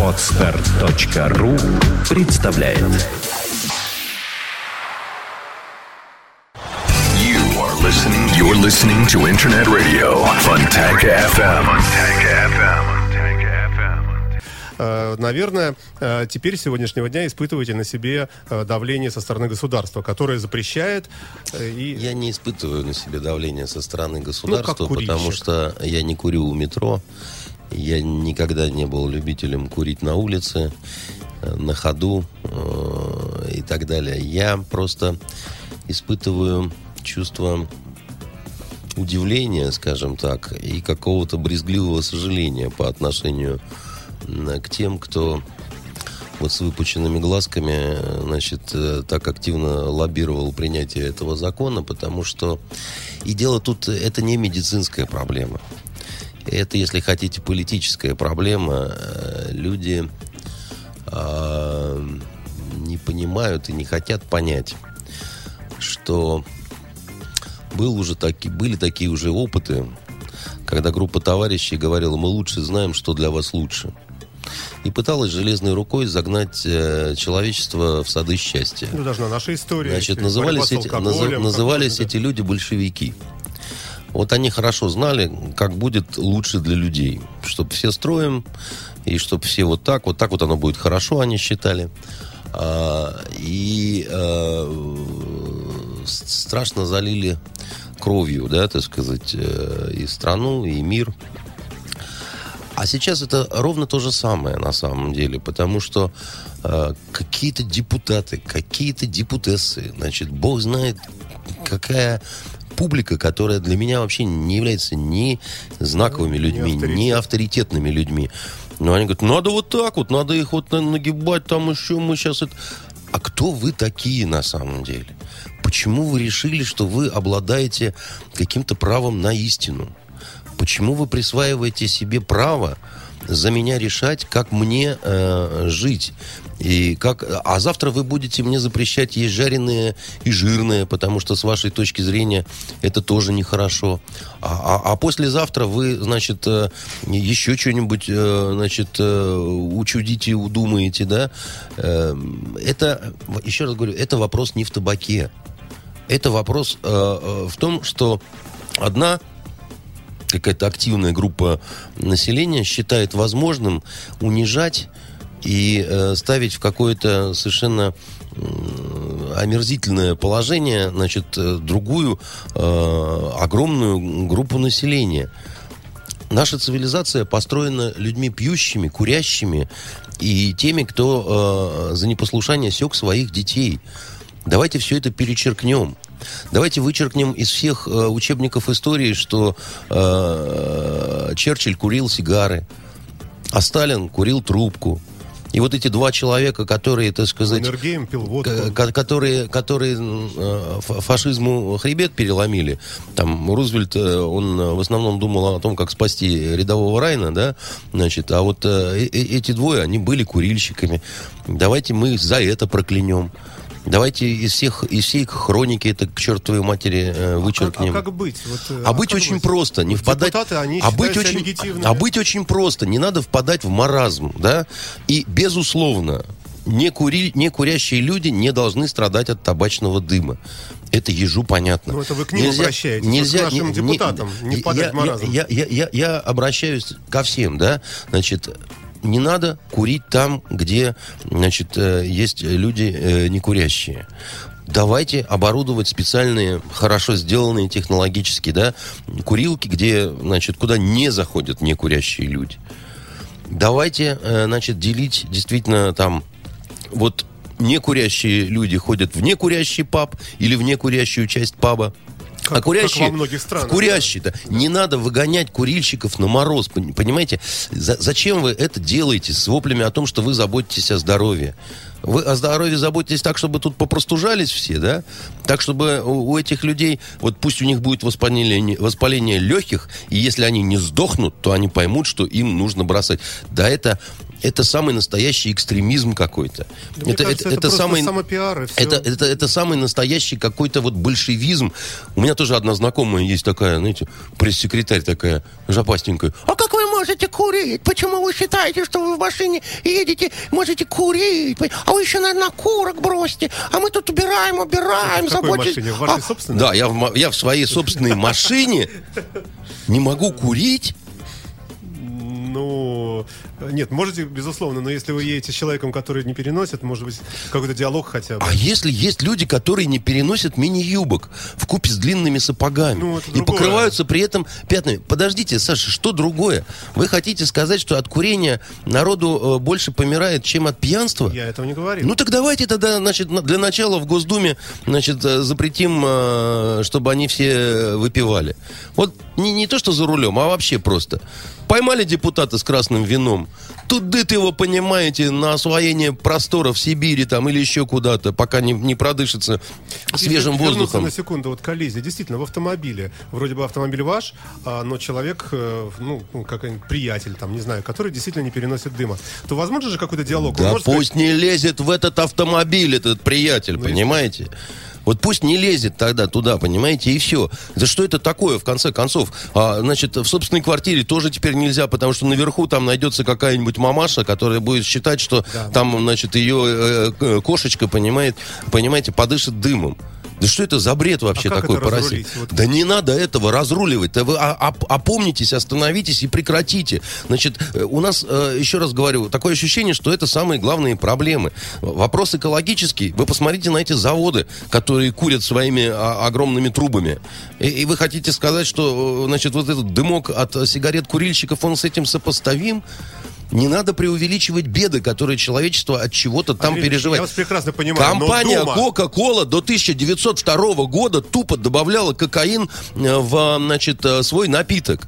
Отстар.ру представляет You are listening. You're listening to Internet Radio Fontanka FM. Fontanka FM. Э, наверное, э, теперь с сегодняшнего дня испытываете на себе э, давление со стороны государства, которое запрещает и... Я не испытываю на себе давление со стороны государства, Ну, потому что я не курю у метро. Я никогда не был любителем курить на улице, э, на ходу э, и так далее. Я просто испытываю чувство удивления, скажем так, и какого-то брезгливого сожаления по отношению к тем, кто вот с выпученными глазками, э, значит, так активно лоббировал принятие этого закона, потому что и дело тут, это не медицинская проблема. Это, если хотите, политическая проблема. Э, Люди а, не понимают и не хотят понять, что был уже таки, были такие уже опыты, когда группа товарищей говорила, мы лучше знаем, что для вас лучше. И пыталась железной рукой загнать э, человечество в сады счастья. Ну, даже на нашей истории. Значит, назывались, эти, назы- назывались эти люди большевики. Вот они хорошо знали, как будет лучше для людей. Чтоб все строим, и чтоб все вот так, вот так вот оно будет хорошо, они считали. А, и с- страшно залили кровью, да, так сказать, э, и страну, и мир. А сейчас это ровно то же самое на самом деле, потому что э, какие-то депутаты, какие-то депутессы, значит, бог знает, какая публика, которая для меня вообще не является ни знаковыми людьми, авторитет. ни авторитетными людьми. Но они говорят, надо вот так вот, надо их вот на- нагибать, там еще мы сейчас это... А кто вы такие на самом деле? Почему вы решили, что вы обладаете каким-то правом на истину? Почему вы присваиваете себе право за меня решать, как мне э, жить? И как... А завтра вы будете мне запрещать есть жареное и жирное, потому что с вашей точки зрения это тоже нехорошо. А, а, а послезавтра вы, значит, э, еще что-нибудь, э, значит, э, учудите, удумаете, да? Э, это, еще раз говорю, это вопрос не в табаке. Это вопрос в том, что одна какая-то активная группа населения считает возможным унижать и э, ставить в какое-то совершенно омерзительное положение, значит, э, другую э, огромную группу населения. Наша цивилизация построена людьми пьющими, курящими и теми, кто э, за непослушание сек своих детей. Давайте все это перечеркнем. Давайте вычеркнем из всех э, учебников истории, что э, Черчилль курил сигары, а Сталин курил трубку. И вот эти два человека, которые, так сказать, Энергеем пил водку. ко- которые, которые э, фа- фашизму хребет переломили. Там Рузвельт, э, он э, в основном думал о том, как спасти рядового Райна, да, значит, а вот э, э- эти двое, они были курильщиками. Давайте мы за это проклянем. Давайте из всех из всей хроники это к чертовой матери э, А вычеркнем. как быть? Вот, э, А быть очень просто, не впадать... Депутаты, они а быть очень, легитимными. а быть очень просто, не надо впадать в маразм, да? И, безусловно, не, кури, не курящие люди не должны страдать от табачного дыма. Это ежу понятно. Ну, это вы к ним обращаетесь, вот к нашим депутатам, не впадать я, в маразм. Я, я, я, я обращаюсь ко всем, да, значит, не надо курить там, где, значит, э, есть люди э, не курящие. Давайте оборудовать специальные, хорошо сделанные технологически, да, курилки, где, значит, куда не заходят некурящие люди. Давайте, э, значит, делить действительно там вот некурящие люди ходят в некурящий паб или в некурящую часть паба. Как- а курящие как во многих странах, курящие, да. Не надо выгонять курильщиков на мороз, пон- понимаете? За- зачем вы это делаете с воплями о том, что вы заботитесь о здоровье? Вы о здоровье заботитесь так, чтобы тут попростужались все, да? Так, чтобы у, у этих людей, вот пусть у них будет воспаление, воспаление легких, и если они не сдохнут, то они поймут, что им нужно бросать. Да, это, это самый настоящий экстремизм какой-то. Да кажется, это просто самопиар, и всё. это, это, это самый настоящий какой-то вот большевизм. У меня тоже одна знакомая есть такая, знаете, пресс-секретарь такая, жопастенькая. А как вы можете курить? Почему вы считаете, что вы в машине едете, можете курить? А вы еще, наверное, курок бросьте. А мы тут убираем, убираем, машине? В вашей А, собственной? Да, я в, я в своей собственной машине не могу курить. Ну, нет, можете, безусловно, но если вы едете с человеком, который не переносит, может быть, какой-то диалог хотя бы. А если есть люди, которые не переносят мини-юбок в купе с длинными сапогами Ну, и другое. покрываются при этом пятнами? Подождите, Саша, что другое? Вы хотите сказать, что от курения народу э, больше помирает, чем от пьянства? Я этого не говорил. Ну так давайте тогда, значит, на- для начала в Госдуме, значит, э, запретим, э, чтобы они все выпивали. Вот не, не то, что за рулем, а вообще просто. Поймали депутата с красным вином. Тут дыт его, понимаете, на освоение просторов Сибири там или еще куда-то, пока не, не продышится свежим Если воздухом. на секунду, вот коллизия. Действительно, в автомобиле. Вроде бы автомобиль ваш, а, но человек, э, ну, ну, какой-нибудь приятель, там, не знаю, который действительно не переносит дыма. То возможно же какой-то диалог? Да может сказать, пусть не лезет в этот автомобиль этот приятель, Ну, понимаете? Вот пусть не лезет тогда туда, понимаете, и все. Да что это такое, в конце концов? А, значит, в собственной квартире тоже теперь нельзя, потому что наверху там найдется какая-нибудь мамаша, которая будет считать, что там, значит, ее э, э, кошечка, понимает, понимаете, подышит дымом. Да что это за бред вообще А такой это по России? разрулить? Вот- Да не надо этого разруливать. Да вы о- оп- опомнитесь, остановитесь и прекратите. Значит, э, у нас, э, еще раз говорю, такое ощущение, что это самые главные проблемы. Вопрос экологический. Вы посмотрите на эти заводы, которые курят своими а, огромными трубами. И, и вы хотите сказать, что, э, значит, вот этот дымок от сигарет курильщиков, он с этим сопоставим? Не надо преувеличивать беды, которые человечество от чего-то там Андрей переживает. Я вас прекрасно понимаю. Компания Дума- Coca-Cola до 1902 года тупо добавляла кокаин э, в, значит, э, свой напиток.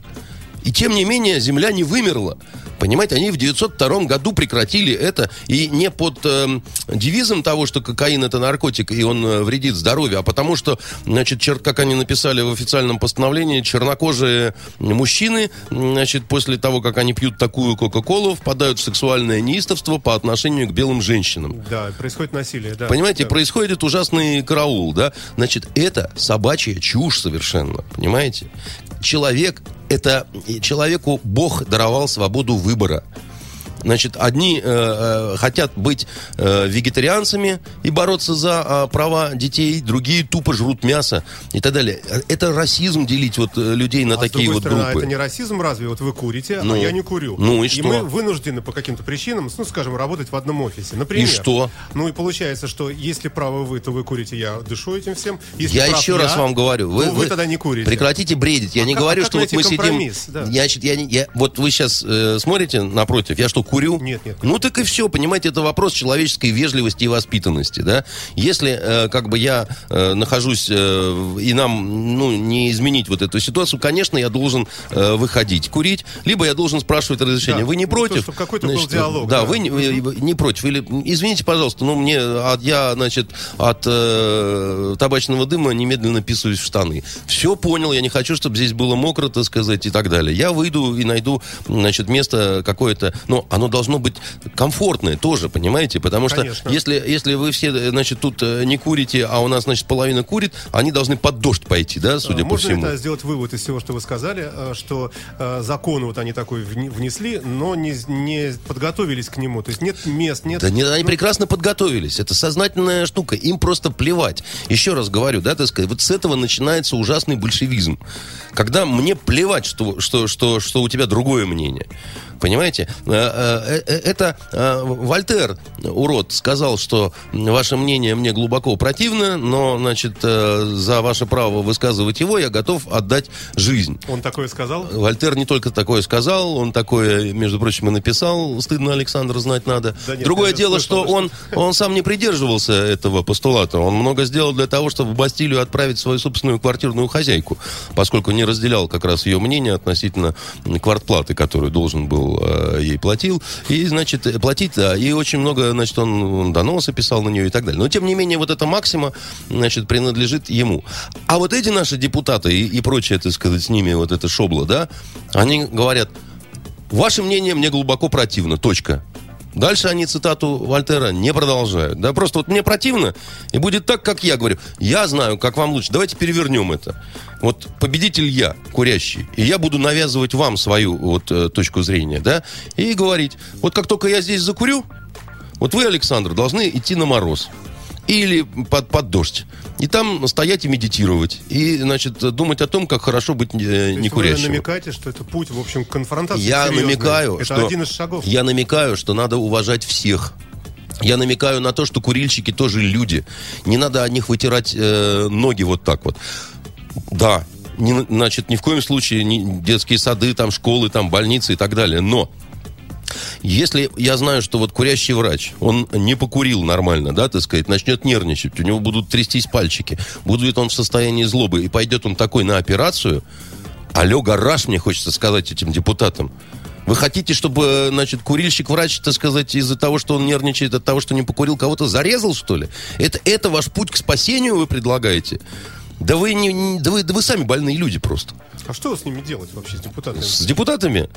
И тем не менее земля не вымерла. Понимаете, они в 902 году прекратили это, и не под э, девизом того, что кокаин это наркотик, и он э, вредит здоровью, а потому что, значит, чер- как они написали в официальном постановлении, чернокожие мужчины, значит, после того, как они пьют такую Кока-Колу, впадают в сексуальное неистовство по отношению к белым женщинам. Да, происходит насилие, да. Понимаете, Да. происходит ужасный караул, да? Значит, это собачья чушь совершенно, понимаете? Человек, это человеку Бог даровал свободу выбора. Значит, одни э, э, хотят быть э, вегетарианцами и бороться за э, права детей, другие тупо жрут мясо и так далее. Это расизм делить вот э, людей на А такие вот стороны, а группы. это не расизм разве? Вот вы курите, Ну. а я не курю. Ну и что? мы вынуждены по каким-то причинам, ну, скажем, работать в одном офисе. Например. И что? Ну и получается, что если правы вы, то вы курите, я дышу этим всем. Если Я еще раз вам говорю, вы, то вы тогда не курите. Прекратите бредить. Я А не как- говорю, а как что вот мы сидим. Да. Значит, я, я- вот вы сейчас э, смотрите напротив. Я что, курю? Нет, нет, нет. Ну так и все, понимаете, это вопрос человеческой вежливости и воспитанности, да. Если э, как бы я э, нахожусь э, и нам ну не изменить вот эту ситуацию, конечно, я должен э, выходить курить, либо я должен спрашивать разрешение. Да, вы не ну, то, против? чтобы какой-то был Значит, диалог, Да, да. вы не, вы- не против. Или извините, пожалуйста, но мне от, я, значит, от э, табачного дыма немедленно писаюсь в штаны. Все понял, я не хочу, чтобы здесь было мокро, так сказать, и так далее. Я выйду и найду, значит, место какое-то, но оно должно быть комфортное тоже, понимаете? Потому что Конечно. если, если вы все, значит, тут э, не курите, а у нас, значит, половина курит, они должны под дождь пойти, да, судя А, по Можно всему. это сделать вывод из всего, что вы сказали, э, что э, закон вот они такой внесли, но не, не подготовились к нему. То есть нет мест, нет... Да нет, они прекрасно подготовились. Это сознательная штука. Им просто плевать. Еще раз говорю, да, так сказать, вот с этого начинается ужасный большевизм. Когда мне плевать, что, что, что, что у тебя другое мнение. Понимаете? Э, э, э, Это Вольтер, урод, сказал, что ваше мнение мне глубоко противно, но, значит, за ваше право высказывать его я готов отдать жизнь. Он такое сказал? Вольтер не только такое сказал, он такое, между прочим, и написал. Стыдно, Александр, знать надо. Да нет, Другое дело, слышал, что он, он сам не придерживался этого постулата. Он много сделал для того, чтобы в Бастилию отправить свою собственную квартирную хозяйку, поскольку не разделял как раз ее мнение относительно квартплаты, которую должен был э, ей платил. И, значит, э, платить, да, и очень много, значит, он доносы писал на нее и так далее. Но, тем не менее, вот эта максима, значит, принадлежит ему. А вот эти наши депутаты и, и прочее, так сказать, с ними вот это шобло, да, они говорят, ваше мнение мне глубоко противно, точка. Дальше они цитату Вольтера не продолжают. Да, просто вот мне противно, и будет так, как я говорю. Я знаю, как вам лучше. Давайте перевернем это. Вот победитель я, курящий, и я буду навязывать вам свою вот э, точку зрения, да, и говорить, вот как только я здесь закурю, вот вы, Александр, должны идти на мороз или под, под дождь. И там стоять и медитировать. И, значит, думать о том, как хорошо быть э, не Вы курящим. намекаете, что это путь, в общем, конфронтации Я серьезной. намекаю, Это что... один из шагов. Я намекаю, что надо уважать всех. Я намекаю на то, что курильщики тоже люди. Не надо от них вытирать э, ноги вот так вот. Да, не- значит, ни в коем случае не детские сады, там, школы, там, больницы и так далее. Но если я знаю, что вот курящий врач, он не покурил нормально, да, так сказать, начнет нервничать, у него будут трястись пальчики, будет он в состоянии злобы, и пойдет он такой на операцию, алло, гараж, мне хочется сказать этим депутатам. Вы хотите, чтобы, значит, курильщик-врач, так сказать, из-за того, что он нервничает, от того, что не покурил, кого-то зарезал, что ли? Это, это ваш путь к спасению вы предлагаете? Да вы, не, да, вы, да вы сами больные люди просто. А что с ними делать вообще, с депутатами? С депутатами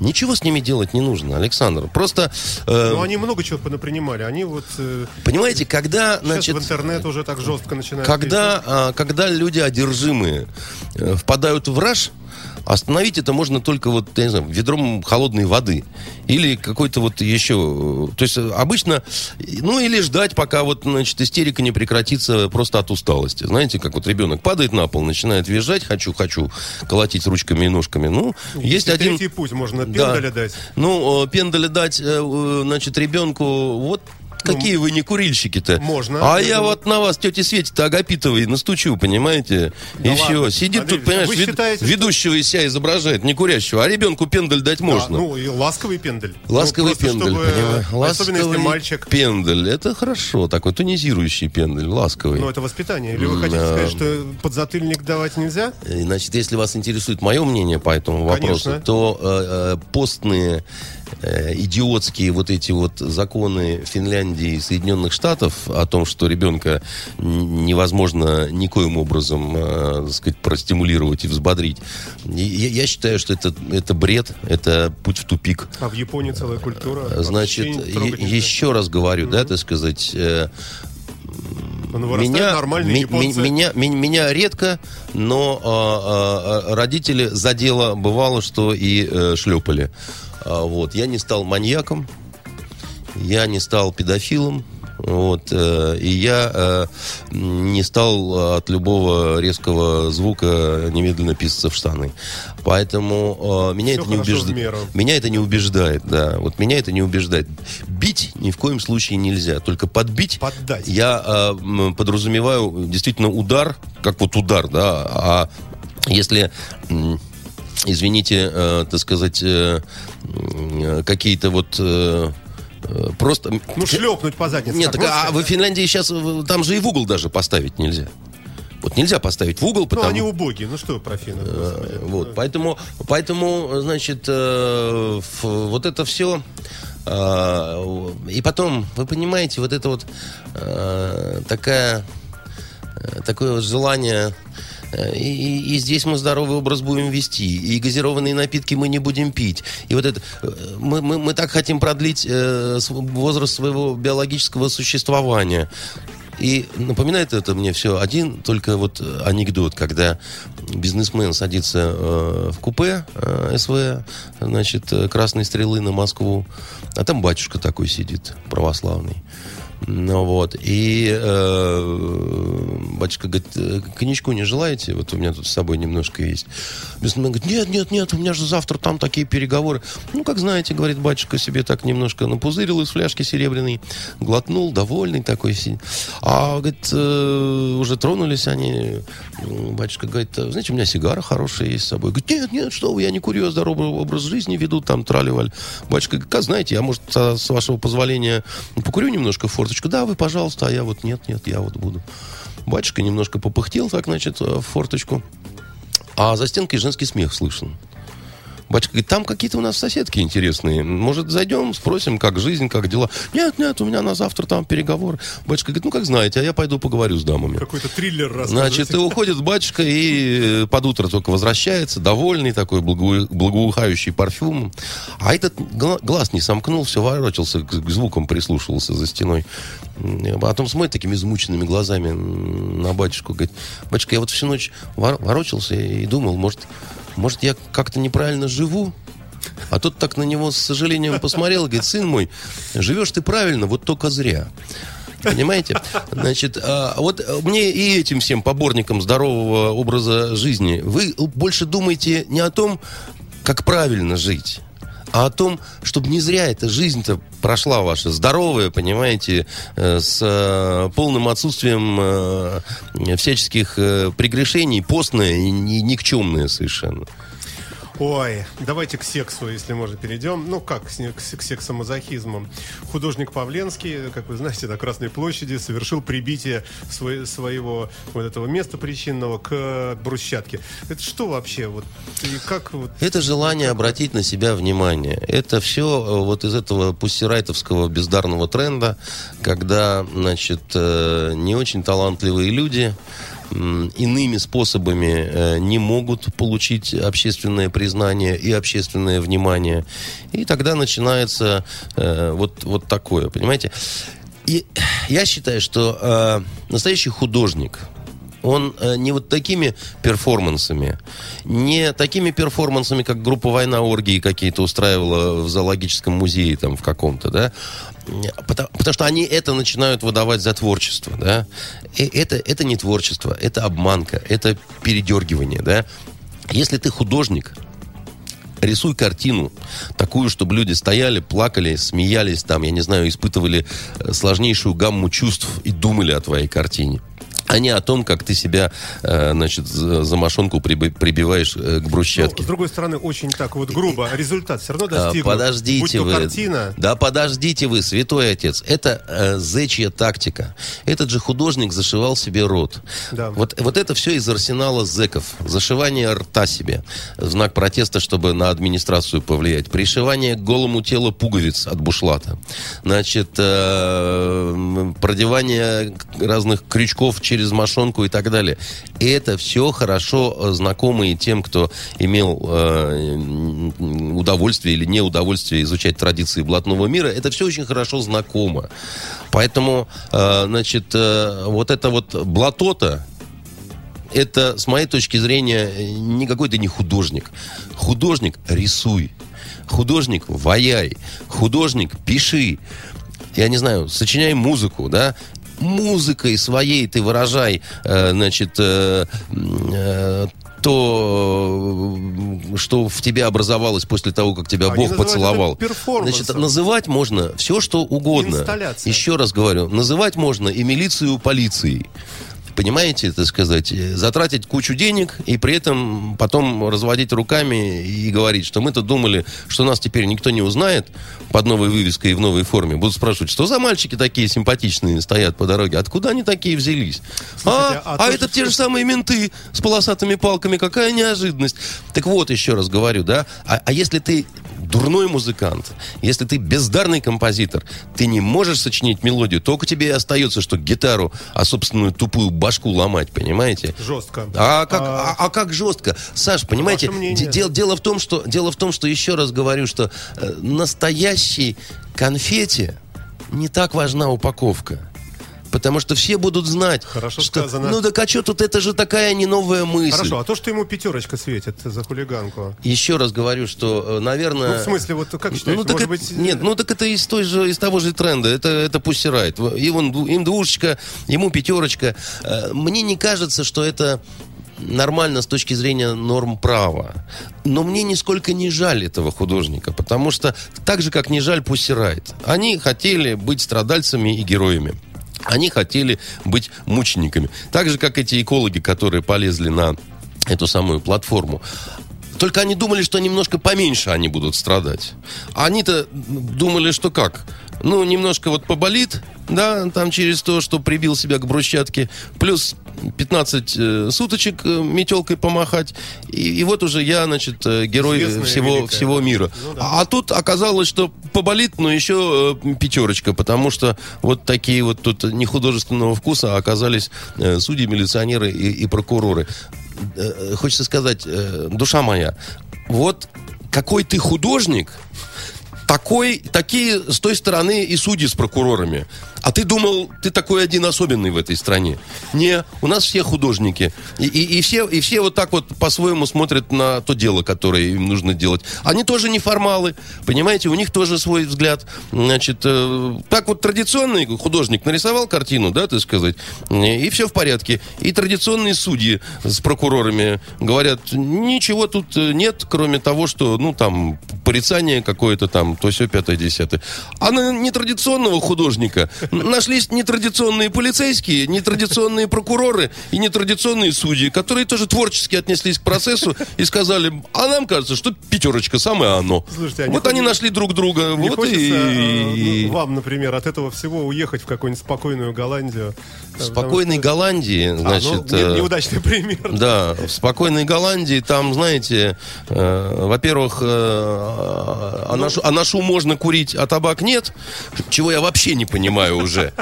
ничего с ними делать не нужно, Александр. Просто, э, Ну, они много чего понапринимали. Они вот... э, понимаете, когда, значит, в интернет уже так жестко начинают... когда, а, когда люди одержимые э, впадают в раж, остановить это можно только вот, я не знаю, ведром холодной воды. Или какой-то вот еще... э, То есть э, обычно... Ну, или ждать, пока вот, значит, истерика не прекратится просто от усталости. Знаете, как вот ребенок падает на пол, начинает визжать, хочу, хочу, колотить ручками и ножками. Ну, есть Если один... Третий путь можно Да. пендаля дать. Ну, э, пендаля дать, значит, ребенку, вот какие вы не курильщики-то. Ну, можно. А Я вот на вас, тете Свете-то Агапитовой, настучу, понимаете? Да и все. Сидит Андрей тут, понимаешь, вед- считаете, ведущего из себя изображает, не курящего, а ребенку пендаль дать А, можно. ну, и ласковый пендель. Ласковый Ну, пендель, чтобы, понимаешь? Если мальчик. пендель. Это хорошо, такой тонизирующий пендель, ласковый. Ну, это воспитание. Или вы хотите сказать, что подзатыльник давать нельзя? Значит, если вас интересует мое мнение по этому вопросу, то э, э, постные э, идиотские вот эти вот законы Финляндии и Соединенных Штатов о том, что ребенка невозможно никоим образом, э, так сказать, простимулировать и взбодрить. Я, я считаю, что это, это бред, это путь в тупик. А в Японии целая культура. Значит, вообще трогать е- еще раз говорю, да, так сказать, э, меня, ми- ми- меня, ми- меня редко, но а, а, родители за дело бывало, что и э, шлепали. А, вот. Я не стал маньяком, я не стал педофилом, вот, э, и я э, не стал от любого резкого звука немедленно писаться в штаны. Поэтому э, меня это не убеждает. Меня это не убеждает, да. Вот меня это не убеждает. Бить ни в коем случае нельзя. Только подбить. Поддать. Я э, подразумеваю действительно удар, как вот удар, да. А если, извините, э, так сказать, э, какие-то вот э, э, просто... Ну, шлепнуть по заднице. Нет, так можно а в Финляндии сейчас там же и в угол даже поставить нельзя. Вот нельзя поставить в угол, Ну, потому... они убогие. Ну, что про финнов. Э, Вот, поэтому, поэтому, значит, э, ф- вот это все. и потом, вы понимаете, вот это вот э, такая, э, такое вот желание. Э, И, и- здесь мы здоровый образ будем вести, и газированные напитки мы не будем пить. И вот это э, мы, мы, мы так хотим продлить э, возраст своего биологического существования. И напоминает это мне все один только вот э, анекдот, когда бизнесмен садится э, в купе э, СВ, значит, красной стрелы на Москву, а там батюшка такой сидит, православный. Ну вот, и э, батюшка говорит, «Э, коньячку не желаете? Вот у меня тут с собой немножко есть. Бизнесмен говорит, нет, нет, нет, у меня же завтра там такие переговоры. Ну, как знаете, говорит батюшка, себе так немножко напузырил из фляжки серебряной, глотнул, довольный такой. А, говорит, э, уже тронулись они. М, Батюшка говорит, знаете, у меня сигара хорошая есть с собой. Говорит, нет, нет, что вы, я не курю, я здоровый образ жизни веду, там, траливаль. Батюшка говорит, как знаете, я, может, с вашего позволения покурю немножко в форточку? Да, вы, пожалуйста, а я вот нет, нет, я вот буду. Батюшка немножко попыхтел, так, значит, в форточку. А за стенкой женский смех слышен. Батюшка говорит, там какие-то у нас соседки интересные. Может, зайдем, спросим, как жизнь, как дела? Нет, нет, у меня на завтра там переговор. Батюшка говорит, ну, как знаете, а я пойду поговорю с дамами. Какой-то триллер рассказываете. Значит, и уходит батюшка, и э, под утро только возвращается, довольный такой, благо- благоухающий парфюмом. А этот гла- глаз не сомкнул, все ворочался, к, к звукам прислушивался за стеной. А потом смотрит такими измученными глазами на батюшку. Говорит, батюшка, я вот всю ночь вор- ворочался и думал, может, может я как-то неправильно живу? А тот так на него с сожалением посмотрел и говорит, сын мой, живешь ты правильно, вот только зря. Понимаете? Значит, а, вот мне и этим всем поборникам здорового образа жизни, вы больше думаете не о том, как правильно жить, а о том, чтобы не зря эта жизнь-то прошла ваша, здоровая, понимаете, э, с э, полным отсутствием э, всяческих прегрешений, постная и ни- никчемная совершенно. Ой, давайте к сексу, если можно, перейдем. Ну как, к, сексомазохизму. Художник Павленский, как вы знаете, на Красной площади совершил прибитие свой- своего вот этого места причинного к брусчатке. Это что вообще? Вот, и как вот... Это желание обратить на себя внимание. Это все вот из этого пустирайтовского бездарного тренда, когда, значит, э, не очень талантливые люди иными способами э, не могут получить общественное признание и общественное внимание. И тогда начинается э, вот, вот такое, понимаете? И я считаю, что э, настоящий художник, он не вот такими перформансами, не такими перформансами, как группа «Война оргии» какие-то устраивала в зоологическом музее там в каком-то, да, потому, потому что они это начинают выдавать за творчество, да. И это, это не творчество, это обманка, это передергивание, да. Если ты художник, рисуй картину такую, чтобы люди стояли, плакали, смеялись там, я не знаю, испытывали э, сложнейшую гамму чувств и думали о твоей картине а не о том, как ты себя, э, значит, за мошонку приби- прибиваешь э, к Ну, брусчатке. с другой стороны, очень так вот грубо. Результат все равно А, достигнут. Подождите Будь вы. картина. Да подождите вы, святой отец. Это э, зечья тактика. Этот же художник зашивал себе рот. Да. Вот, вот это все из арсенала зеков. Зашивание рта себе. Знак протеста, чтобы на администрацию повлиять. Пришивание к голому телу пуговиц от бушлата. Значит, э, продевание разных крючков через мошонку и так далее. Это все хорошо э, знакомые тем, кто имел э, удовольствие или неудовольствие изучать традиции блатного мира. Это все очень хорошо знакомо. Поэтому, э, значит, вот это вот блатота, это, с моей точки зрения, никакой ты не художник. Художник – рисуй. Художник – ваяй. Художник – пиши. Я не знаю, сочиняй музыку, да? Музыкой своей ты выражай, э, значит, э, э, то, что в тебе образовалось после того, как тебя Они Бог поцеловал. Значит, называть можно все, что угодно. Инсталляция. Еще раз говорю, называть можно и милицию полицией. Понимаете, так сказать, э, затратить кучу денег и при этом потом разводить руками и говорить, что мы-то думали, что нас теперь никто не узнает под новой вывеской и в новой форме. Будут спрашивать, что за мальчики такие симпатичные стоят по дороге? Откуда они такие взялись? Слушайте, а, а а то, это что- те же самые менты с полосатыми палками. Какая неожиданность. Так вот, еще раз говорю, да, а, а если ты дурной музыкант, если ты бездарный композитор, ты не можешь сочинить мелодию, только тебе и остается, что гитару, а собственную тупую башку ломать, понимаете? Жестко. А как, а, а как жестко? Саш, понимаете, дел- дело, в том, что, дело в том, что, еще раз говорю, что э, настоящей конфете не так важна упаковка. Потому что все будут знать, Хорошо что, сказано. ну так а что тут, это же такая не новая мысль. Хорошо, а то, что ему пятерочка светит за хулиганку. Еще раз говорю, что, э, наверное... Ну, в смысле, вот как считаете, Ну, так может это- быть... Нет, ну так это из, той же, из того же тренда. Это, это пусть райт. И он, им двушечка, ему пятерочка. Э, Мне не кажется, что это нормально с точки зрения норм права. Но мне нисколько не жаль этого художника, потому что так же, как не жаль Пусси Райт. Они хотели быть страдальцами и героями. Они хотели быть мучениками. Так же, как эти экологи, которые полезли на эту самую платформу. Только они думали, что немножко поменьше они будут страдать. Они-то думали, что как? Ну, немножко вот поболит, да, там через то, что прибил себя к брусчатке, плюс 15 э, суточек э, метелкой помахать, и, и вот уже я, значит, э, герой Известная всего, великая. всего мира. Ну да. А тут оказалось, что поболит, но еще э, пятерочка, потому что вот такие вот тут не художественного вкуса оказались э, судьи, милиционеры и, и прокуроры. Э, Хочется сказать, э, душа моя, вот какой ты художник, такой, такие с той стороны и судьи с прокурорами. А ты думал, ты такой один особенный в этой стране. Не, у нас все художники. И, и- и все, и все вот так вот по-своему смотрят на то дело, которое им нужно делать. Они тоже не формалы, понимаете, у них тоже свой взгляд. Значит, э, так вот традиционный художник нарисовал картину, да, так сказать, э, и все в порядке. И традиционные судьи с прокурорами говорят, ничего тут э, нет, кроме того, что, ну, там, порицание какое-то там, то все пятое, десятое. А на нетрадиционного художника нашлись нетрадиционные полицейские, нетрадиционные прокуроры и нетрадиционные судьи, которые тоже творчески отнеслись к процессу и сказали, а нам кажется, что пятерочка самое оно. Слушайте, а вот они хочется- нашли друг друга. Не вот хочется и, э, и- ну, вам, например, от этого всего уехать в какую-нибудь спокойную Голландию? в спокойной Голландии, А, ну, значит... не- э, неудачный пример. Да, в спокойной Голландии там, знаете, э, во-первых, э, а, на шу, а на шу можно курить, а табак нет, чего я вообще не понимаю уже.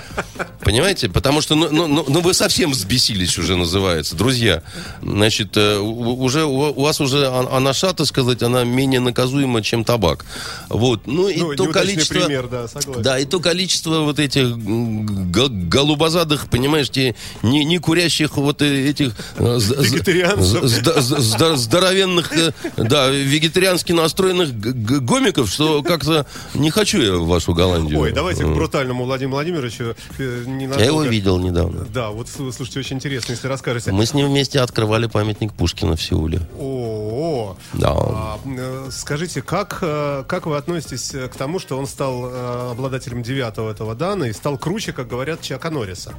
Понимаете? Потому что, ну, ну, ну, ну, вы совсем взбесились уже, называется. Друзья, значит, э, уже у вас уже анаша, так сказать, она менее наказуема, чем табак. Вот. Ну, и Ну, то количество... пример, да, согласен. Да, и то количество вот этих голубозадых, понимаешь, те не, не курящих вот э, этих э, Вегетарианцев. здоровенных, да, вегетариански настроенных гомиков, что как-то не хочу я в вашу Голландию. Ой, давайте к брутальному Владимиру Владимировичу. Э, ненадолго. Я его видел недавно. Да, вот слушайте, очень интересно, если расскажете. Мы с ним вместе открывали памятник Пушкина в Сеуле. О, Да. А, э, скажите, как, э, как вы относитесь к тому, что он стал обладателем девятого этого дана и стал круче, как говорят, Чака Норриса?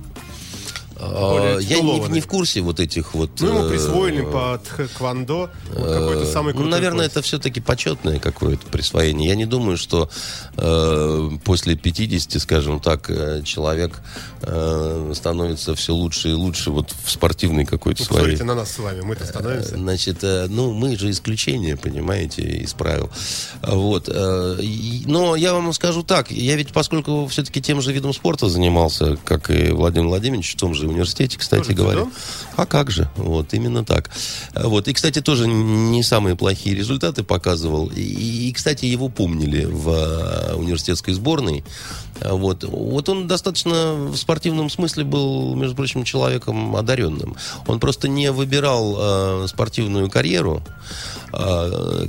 Более А, Я не, не в курсе вот этих вот... Ну, ему э, присвоили по тхэквондо вот какой-то самый Ну, крутой наверное, пояс. это все-таки почетное какое-то присвоение. Я не думаю, что э, после 50, скажем так, э, человек э, становится все лучше и лучше вот в спортивной какой-то Ну, своей... посмотрите на нас с вами, мы-то становимся. Значит, э, ну, мы же исключение, понимаете, из правил. Вот. э, Но я вам скажу так, я ведь, поскольку все-таки тем же видом спорта занимался, как и Владимир Владимирович, в том же университете, кстати Тоже говоря. дзюдо? А как же? Вот, именно так. Вот. И, кстати, тоже не самые плохие результаты показывал. И, и, кстати, его помнили в э, университетской сборной. Вот. вот он достаточно в спортивном смысле был, между прочим, человеком одаренным. Он просто не выбирал э, спортивную карьеру,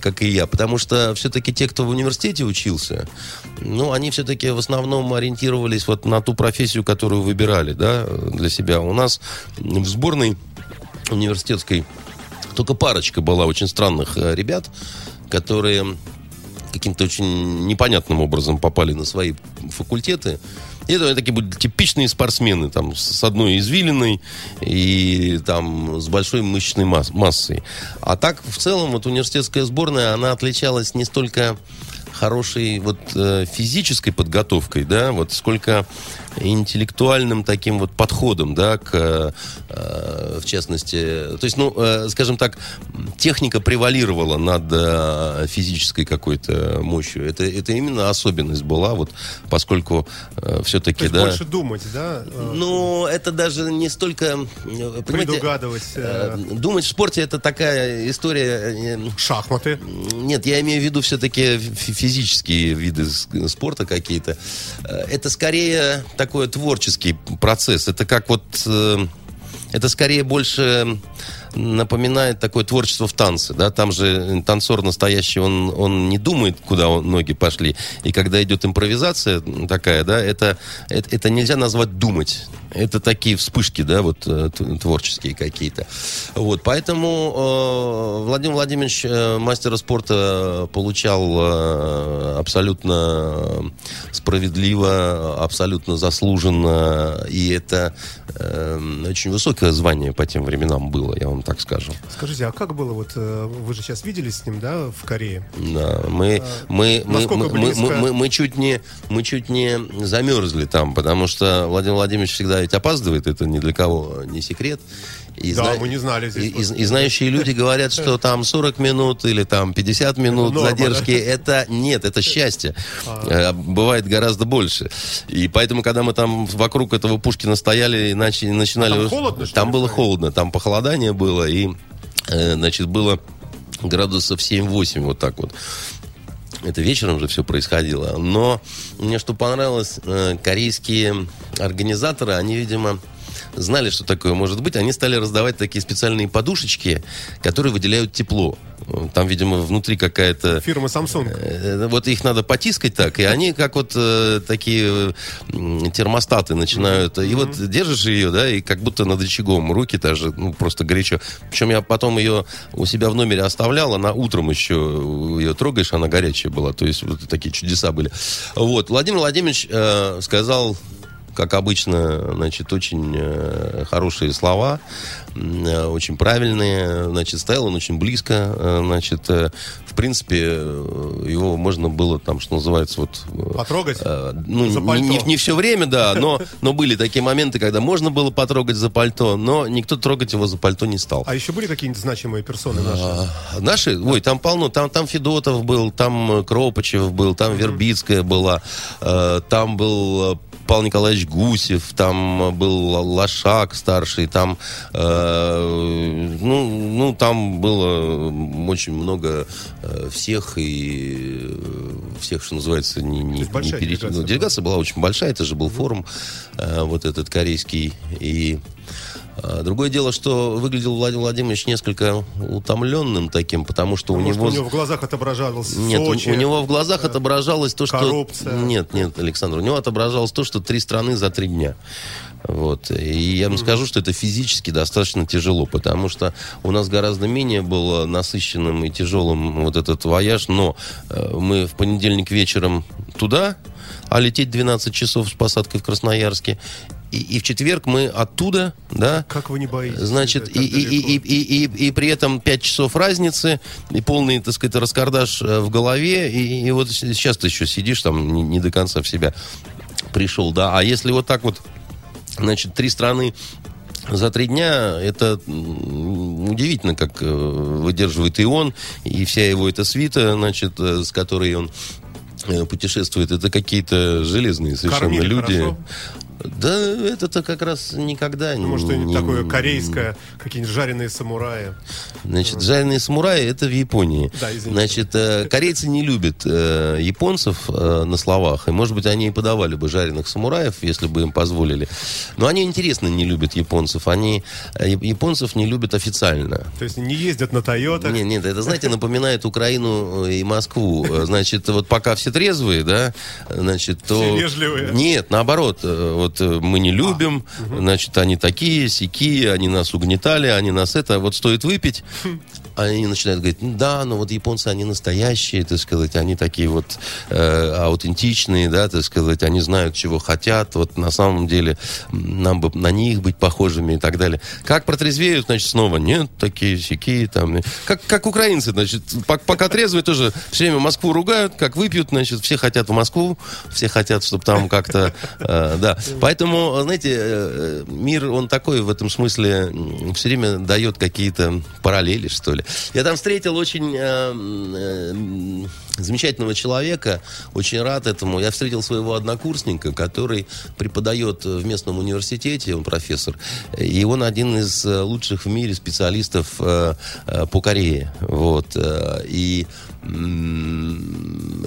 как и я, потому что все-таки те, кто в университете учился, ну, они все-таки в основном ориентировались вот на ту профессию, которую выбирали, да, для себя. У нас в сборной университетской только парочка была очень странных э, ребят, которые каким-то очень непонятным образом попали на свои факультеты. Это такие были типичные спортсмены, там, с одной извилиной и там с большой мышечной масс- массой. А так, в целом, вот университетская сборная, она отличалась не столько хорошей вот э, физической подготовкой, да, вот сколько интеллектуальным таким вот подходом, да, к, э, э, в частности, то есть, ну, скажем так, техника превалировала над физической какой-то мощью. Это, это именно особенность была, вот, поскольку все-таки, да. больше думать, да? Ну, это даже не столько, предугадывать думать в спорте это такая история. шахматы. нет, я имею в виду все-таки физические виды спорта какие-то. Э, Это скорее такой творческий процесс. Это как вот... э, Это скорее больше напоминает такое творчество в танце, да, там же танцор настоящий, он, он не думает, куда он- ноги пошли, и когда идет импровизация такая, да, это, это, это нельзя назвать думать, это такие вспышки, да, вот э, творческие какие-то, вот, поэтому э, Владимир Владимирович э, мастера спорта получал э, абсолютно справедливо, абсолютно заслуженно, и это э, очень высокое звание по тем временам было, я вам так скажу. Скажите, а как было вот, э, вы же сейчас виделись с ним, да, в Корее? Да, мы, мы, мы, насколько мы, мы, близко? мы- мы чуть не, мы чуть не замерзли там, потому что Владимир Владимирович всегда ведь опаздывает, это ни для кого не секрет. И Да, зна- мы не знали здесь. И, и- и знающие люди говорят, что там 40 минут или там 50 минут норма, задержки. Это нет, это счастье. А. Э, Бывает гораздо больше. И поэтому, когда мы там вокруг этого Пушкина стояли и начали, начинали... А там холодно, Там было холодно, там похолодание было, и, э, значит, было градусов 7-8 вот так вот. Это вечером же все происходило. Но мне что понравилось, э, корейские организаторы, они, видимо, знали, что такое может быть. Они стали раздавать такие специальные подушечки, которые выделяют тепло. Э, Там, видимо, внутри какая-то... Фирма Samsung. Э, Вот их надо потискать так, и они как вот э, такие э, термостаты начинают. И вот держишь ее, да, и как будто над очагом. Руки даже, ну, просто горячо. Причем я потом ее у себя в номере оставлял, она утром еще ее трогаешь, она горячая была. То есть вот такие чудеса были. Вот. Владимир Владимирович э, сказал как обычно, значит, очень э, хорошие слова, э, очень правильные. Значит, стоял он очень близко. э, значит, в принципе, его можно было там, что называется, вот... Потрогать? ну, не, не, не все время, да, но, но были такие моменты, когда можно было потрогать за пальто, но никто трогать его за пальто не стал. А еще были какие-нибудь значимые персоны наши? А, Наши? Ой, там полно. Там, там Федотов был, там Кропачев был, там Вербицкая была, там был Павел Николаевич Гусев, там был Лошак старший, там, э, ну, ну, там было очень много э, всех и э, всех, что называется, не, не, не переч- делегация ну, была. делегация была очень большая, это же был форум, э, вот этот корейский, и Другое дело, что выглядел Владимир Владимирович несколько утомленным таким, потому что у Может, него... у него в глазах отображалось Нет, у- Сочи. у него в глазах отображалось то, что... коррупция. Нет, нет, Александр, у него отображалось то, что три страны за три дня. Вот. И я вам скажу, что это физически достаточно тяжело, потому что у нас гораздо менее был насыщенным и тяжелым вот этот вояж, но э, мы в понедельник вечером туда, а лететь 12 часов с посадкой в Красноярске, и, и в четверг мы оттуда, да, Как вы не боитесь? Значит, и, и, и, и, и, и, и при этом 5 часов разницы, и полный, так сказать, раскардаш э, в голове, и, и вот сейчас ты еще сидишь там не, не до конца в себя пришел, да. А если вот так вот, значит, три страны за три дня это удивительно, как э, выдерживает и он, и вся его эта свита, значит, э, с которой он путешествует. Это какие-то железные совершенно Кормили люди. хорошо? Да, это-то как раз никогда Ну, Может, не- такое корейское, какие-нибудь жареные самураи. Значит, жареные самураи это в Японии. Да, извините. Значит, э, корейцы не любят э, японцев э, на словах. И, может быть, они и подавали бы жареных самураев, если бы им позволили. Но они интересно не любят японцев. Они э, яп- японцев не любят официально. То есть не ездят на Тойотах. Нет, нет, это, знаете, напоминает Украину и Москву. Значит, вот пока все трезвые, да, значит, то... Все вежливые. Нет, наоборот. э, Вот э, мы не любим, значит, они такие, сякие, они нас угнетали, они нас это... Вот стоит выпить, они начинают говорить, «Ну да, но вот японцы, они настоящие, так сказать, они такие вот э, аутентичные, да, так сказать, они знают, чего хотят, вот на самом деле нам бы на них быть похожими и так далее. Как протрезвеют, значит, снова нет, такие сякие там. Как, как украинцы, значит, пок- пока трезвые тоже все время Москву ругают, как выпьют, значит, все хотят в Москву, все хотят, чтобы там как-то, э, да. Поэтому, знаете, э, мир, он такой в этом смысле все время дает какие-то параллели, что ли. Я там встретил очень э, э, замечательного человека, очень рад этому. Я встретил своего однокурсника, который преподает в местном университете, он профессор, и он один из э, лучших в мире специалистов э, э, по Корее. Вот. И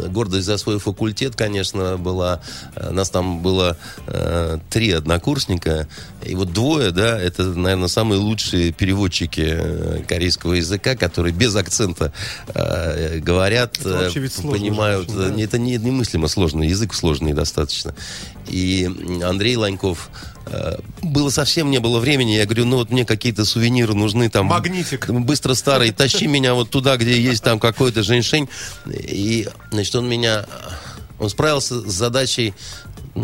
гордость за свой факультет, конечно, была. Нас там было э, три однокурсника, и вот двое, да, это, наверное, самые лучшие переводчики корейского языка, которые без акцента э, говорят, Это вообще ведь сложно понимают. очень, да? Не- Это не, немыслимо сложно, язык сложный достаточно. И Андрей Ланьков э, было совсем не было времени. Я говорю, ну вот мне какие-то сувениры нужны там. Магнитик. Быстро старый, тащи меня вот туда, где есть там какой-то женьшень. И, значит, он меня... Он справился с задачей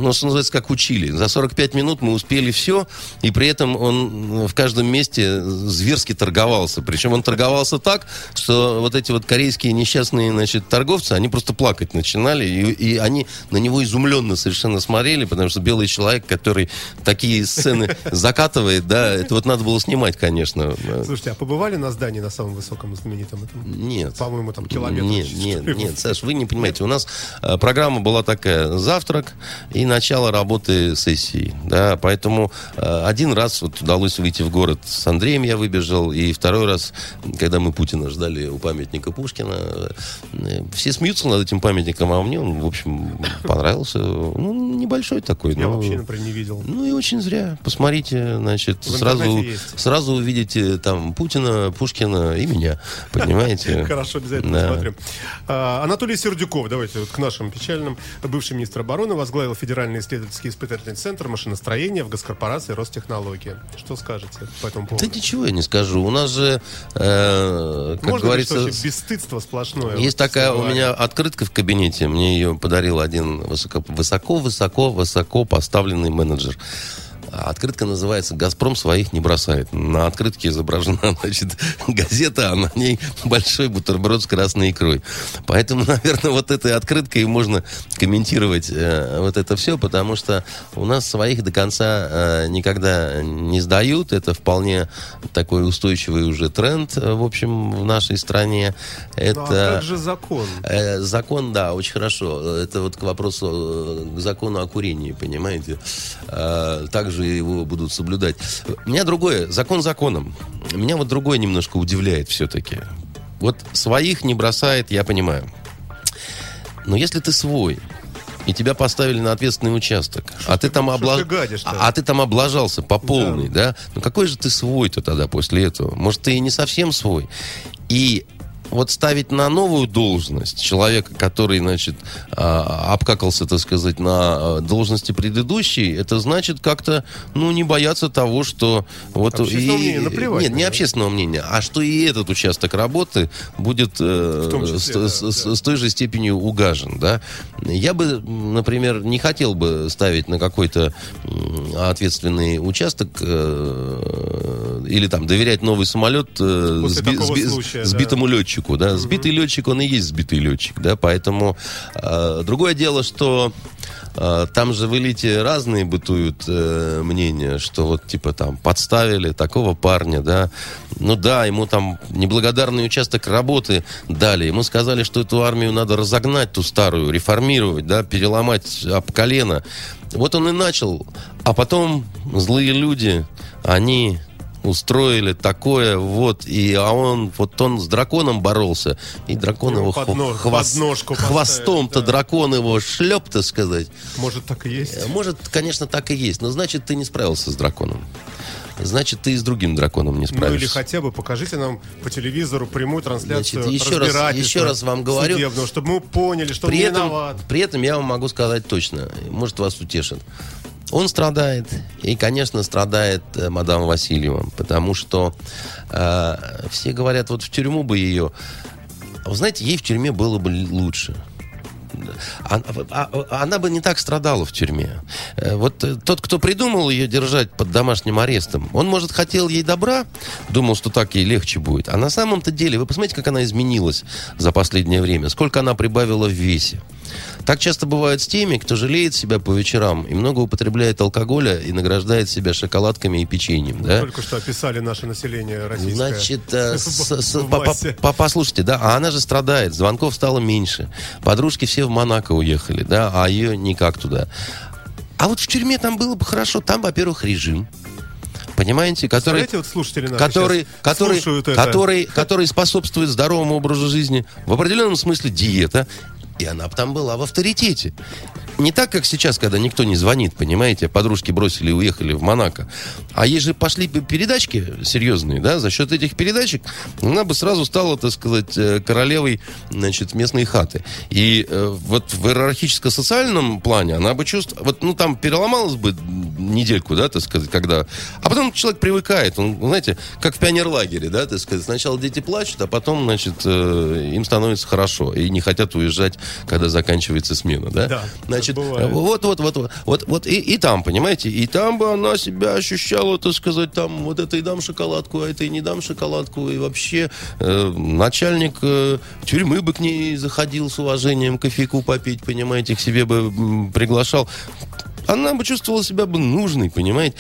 ну, что называется, как учили. За 45 минут мы успели все, и при этом он в каждом месте зверски торговался. Причем он торговался так, что вот эти вот корейские несчастные, значит, торговцы, они просто плакать начинали, и, и они на него изумленно совершенно смотрели, потому что белый человек, который такие сцены закатывает, да, это вот надо было снимать, конечно. Слушайте, а побывали на здании на самом высоком знаменитом этом? Нет. По-моему, там километр. Нет, нет, нет, Саш, вы не понимаете. У нас э, программа была такая, завтрак и начало работы сессии, да, поэтому э, один раз вот удалось выйти в город с Андреем я выбежал, и второй раз, когда мы Путина ждали у памятника Пушкина, э, все смеются над этим памятником, а мне он, в общем, понравился. Ну, небольшой такой. Я но- вообще, например, не видел. ну и очень зря. Посмотрите, значит, В сразу, есть. сразу увидите там Путина, Пушкина и меня. Понимаете? Хорошо, обязательно посмотрим. А, Анатолий Сердюков, давайте к нашим печальным. Бывший министр обороны возглавил Федеральный исследовательский испытательный центр машиностроения в госкорпорации Ростехнологии. Что скажете по этому поводу? Да ничего я не скажу. У нас же, э, как Можно говорится, что вообще бесстыдство сплошное? есть вот, такая у меня открытка в кабинете. Мне ее подарил один высоко, высоко, высоко, высоко поставленный менеджер. Открытка называется «Газпром своих не бросает». На открытке изображена, значит, газета, а на ней большой бутерброд с красной икрой. Поэтому, наверное, вот этой открыткой можно комментировать э, вот это все, потому что у нас своих до конца э, никогда не сдают. Это вполне такой устойчивый уже тренд, э, в общем, в нашей стране. Это... Ну, а как же закон? Э, Закон, да, очень хорошо. Это вот к вопросу, э, к закону о курении, понимаете. Э, Также его будут соблюдать. Меня другое, закон законом. Меня вот другое немножко удивляет все-таки. Вот своих не бросает, я понимаю. Но если ты свой, и тебя поставили на ответственный участок, а ты там ты гадишь-то? а, а ты там облажался по полной, да. Ну какой же ты свой-то тогда после этого? Может, ты и не совсем свой? И вот ставить на новую должность человека, который, значит, а, обкакался, так сказать, на а, должности предыдущей, это значит как-то, ну, не бояться того, что вот... Общественного мнения наплевать Нет, не общественного мнения, а что и этот участок работы будет э, числе, с, да, с- да. с той же степенью угажен, да. Я бы, например, не хотел бы ставить на какой-то ответственный участок э, или там доверять новый самолет э, После такого случая, да. сбитому летчику, да. Сбитый летчик, он и есть сбитый летчик, да, поэтому э, другое дело, что э, там же в элите разные бытуют э, мнения, что вот типа там подставили такого парня, да. Ну да, ему там неблагодарный участок работы дали. Ему сказали, что эту армию надо разогнать, ту старую, реформировать, да, переломать об колено. Вот он и начал. А потом злые люди, они устроили такое, вот, и, а он, вот он с драконом боролся, и дракон Его его под хво- нож- хвост- хвостом-то да. дракон его шлеп, так сказать. Может, так и есть? Может, конечно, так и есть, но значит, ты не справился с драконом. Значит, ты и с другим драконом не Ну справишься. или хотя бы покажите нам по телевизору прямую трансляцию Значит, еще раз- еще раз вам говорю. судебного, чтобы мы поняли, что при этом, виноват. при этом я вам могу сказать точно, может вас утешит. Он страдает, и, конечно, страдает э, мадам Васильева, потому что э, все говорят, вот в тюрьму бы ее... А Вы знаете, ей в тюрьме было бы лучше. А- а- а- Она бы не так страдала в тюрьме. Э, Вот э, тот, кто придумал ее держать под домашним арестом, он, может, хотел ей добра, думал, что так ей легче будет. А на самом-то деле, вы посмотрите, как она изменилась за последнее время, сколько она прибавила в весе. Так часто бывает с теми, кто жалеет себя по вечерам и много употребляет алкоголя и награждает себя шоколадками и печеньем. Да? Только что описали наше население российское. Значит, э, послушайте, да, а она же страдает, звонков стало меньше, подружки все в Монако уехали, да, а ее никак туда. А вот в тюрьме там было бы хорошо, там, во-первых, режим, понимаете, который, вот слушатели который, который, который, который способствует здоровому образу жизни, в определенном смысле диета, и она там была в авторитете. Не так, как сейчас, когда никто не звонит, понимаете, подружки бросили и уехали в Монако. А ей же пошли передачки серьезные, да, за счет этих передачек она бы сразу стала, так сказать, э, королевой, значит, местной хаты. И э, вот в иерархическо-социальном плане она бы чувствовала, вот, ну, там переломалась бы недельку, да, так сказать, когда... А потом человек привыкает, он, знаете, как в пионерлагере, да, так сказать, сначала дети плачут, а потом, значит, э, им становится хорошо, и не хотят уезжать, когда заканчивается смена, да? Да, Значит, так бывает. вот, вот, вот, вот, вот, вот и, и там, понимаете, и там бы она себя ощущала, так сказать, там, вот это и дам шоколадку, а это и не дам шоколадку, и вообще э, начальник э, тюрьмы бы к ней заходил с уважением кофейку попить, понимаете, к себе бы м, приглашал. Она бы чувствовала себя бы нужной, понимаете?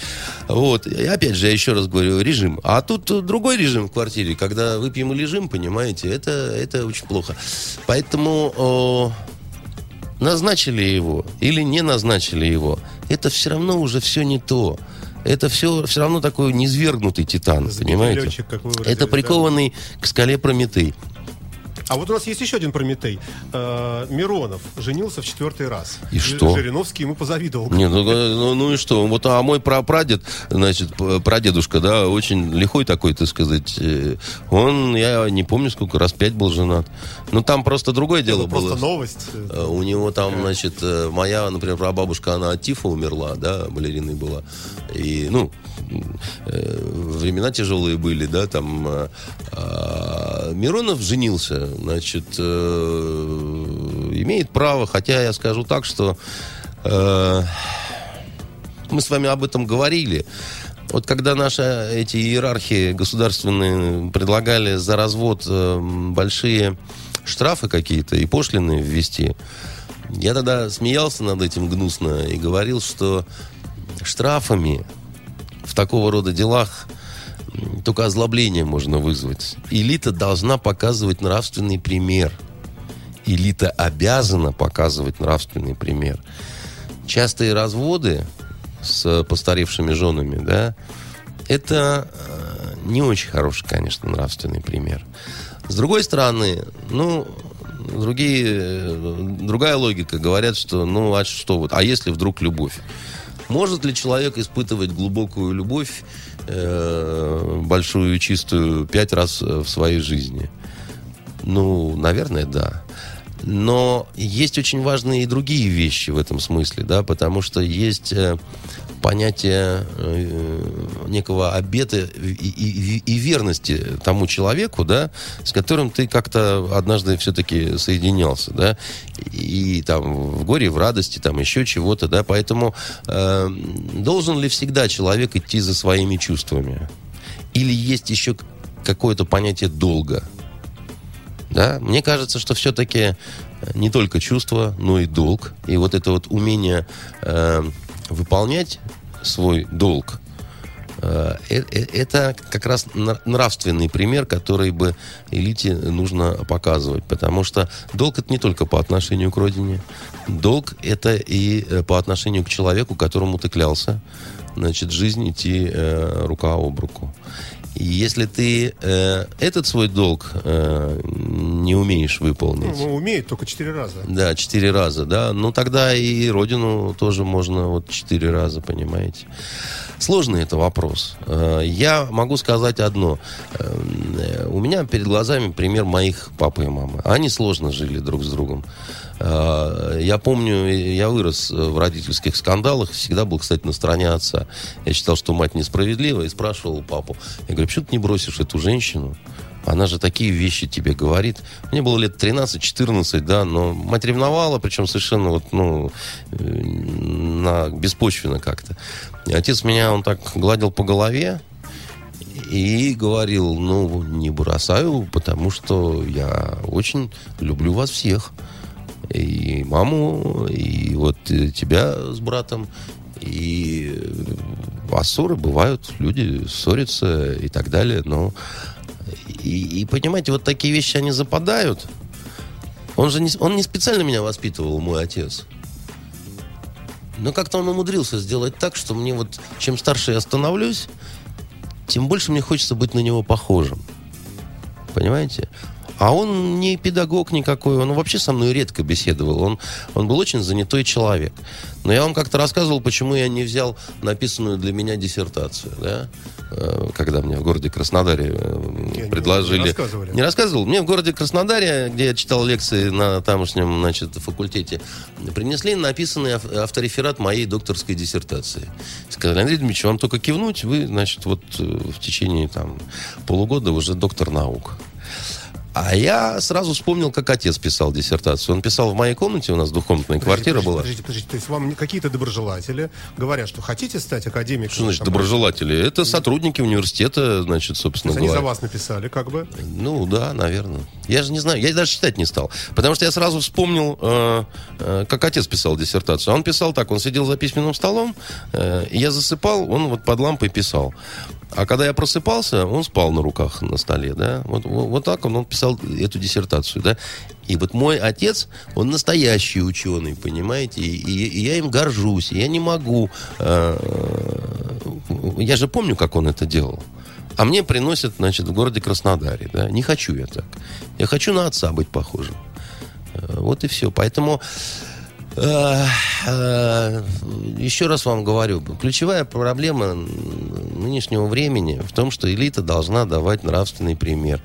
Вот. И опять же, я еще раз говорю, режим. А тут э, другой режим в квартире. Когда выпьем и лежим, понимаете, это, это очень плохо. Поэтому о, назначили его или не назначили его, это все равно уже все не то. Это все, все равно такой низвергнутый титан, Сбитый понимаете? летчик, это да. прикованный к скале Прометей. А вот у нас есть еще один Прометей. Э, Миронов женился в четвертый раз. И что? Жириновский ему позавидовал. Не, ну, ну, ну и что? Вот, а мой прапрадед, значит, прадедушка, да, очень лихой такой, так сказать. э, Он, я не помню, сколько раз, пять был женат. Ну, там просто другое дело Это было. просто новость. Э, У него там, значит, э, моя, например, прабабушка, она от тифа умерла, да, балериной была. И, ну, э, времена тяжелые были, да, там. э, а Миронов женился, значит, э, имеет право, хотя я скажу так, что э, мы с вами об этом говорили. Вот когда наши эти иерархи государственные предлагали за развод э, большие штрафы какие-то и пошлины ввести, я тогда смеялся над этим гнусно и говорил, что штрафами в такого рода делах только озлобление можно вызвать. Элита должна показывать нравственный пример. Элита обязана показывать нравственный пример. Частые разводы с постаревшими женами, да, это э, не очень хороший, конечно, нравственный пример. С другой стороны, ну, другие, э, другая логика. Говорят, что, ну, а что вот, а если вдруг любовь? Может ли человек испытывать глубокую любовь, э, большую и чистую, пять раз в своей жизни? Ну, наверное, да. Но есть очень важные и другие вещи в этом смысле, да, потому что есть э, понятие э, некого обета и, и- и верности тому человеку, да, с которым ты как-то однажды все-таки соединялся, да, и там в горе, в радости, там еще чего-то, да, поэтому э, должен ли всегда человек идти за своими чувствами? Или есть еще какое-то понятие долга? Да? Мне кажется, что все-таки не только чувство, но и долг. И вот это вот умение э, выполнять свой долг, э, э- э- это как раз нра- нравственный пример, который бы элите нужно показывать. Потому что долг это не только по отношению к родине. Долг это и по отношению к человеку, которому ты клялся. Значит, жизнь идти рука об руку. И если ты э, этот свой долг э, не умеешь выполнить, Ну, умеет только четыре раза. да, четыре раза, да. Ну, тогда и родину тоже можно вот четыре раза, понимаете. Сложный это вопрос. Э, Я могу сказать одно. Э, У меня перед глазами пример моих папы и мамы. Они сложно жили друг с другом. Э, Я помню, я вырос в родительских скандалах, всегда был, кстати, на стороне отца. Я считал, что мать несправедлива, и спрашивал папу. Я говорю, почему ты не бросишь эту женщину? Она же такие вещи тебе говорит. Мне было лет 13-14, да, но мать ревновала, причем совершенно вот, ну, э, на, беспочвенно как-то. И отец меня, он так гладил по голове и говорил, ну, не бросаю, потому что я очень люблю вас всех. И маму, и вот э, тебя с братом. И э, а ссоры бывают, люди ссорятся и так далее, но и, и, понимаете, вот такие вещи, они западают. Он же не, он не специально меня воспитывал, мой отец. Но как-то он умудрился сделать так, что мне вот, чем старше я становлюсь, тем больше мне хочется быть на него похожим. Понимаете? А он не педагог никакой, он вообще со мной редко беседовал. Он, он был очень занятой человек. Но я вам как-то рассказывал, почему я не взял написанную для меня диссертацию, да? Э, когда мне в городе Краснодаре э, не- предложили... не рассказывали. Не рассказывал? Мне в городе Краснодаре, где я читал лекции на тамошнем, значит, факультете, принесли написанный ав- автореферат моей докторской диссертации. Сказали, Андрей Дмитриевич, вам только кивнуть, вы, значит, вот э, в течение там полугода уже доктор наук. А я сразу вспомнил, как отец писал диссертацию. Он писал в моей комнате, у нас двухкомнатная квартира Подождите, была. Подождите, подождите. То есть вам какие-то доброжелатели говорят, что хотите стать академиком? Что значит Там, доброжелатели? Это сотрудники университета, значит, собственно есть они за говоря. вас написали, как бы. Ну да, наверное. Я же не знаю, я даже читать не стал. Потому что я сразу вспомнил, э, э, как отец писал диссертацию. Он писал так, он сидел за письменным столом, э, и я засыпал, он вот под лампой писал. А когда я просыпался, он спал на руках на столе, да. Вот, вот, вот так он, он писал эту диссертацию, да. И вот мой отец, он настоящий ученый, понимаете, и, и- и я им горжусь, я не могу. э, я же помню, как он это делал. А мне приносят, значит, в городе Краснодаре, да. Не хочу я так. Я хочу на отца быть похожим. Э, Вот и все. Поэтому еще раз вам говорю, ключевая проблема нынешнего времени в том, что элита должна давать нравственный пример.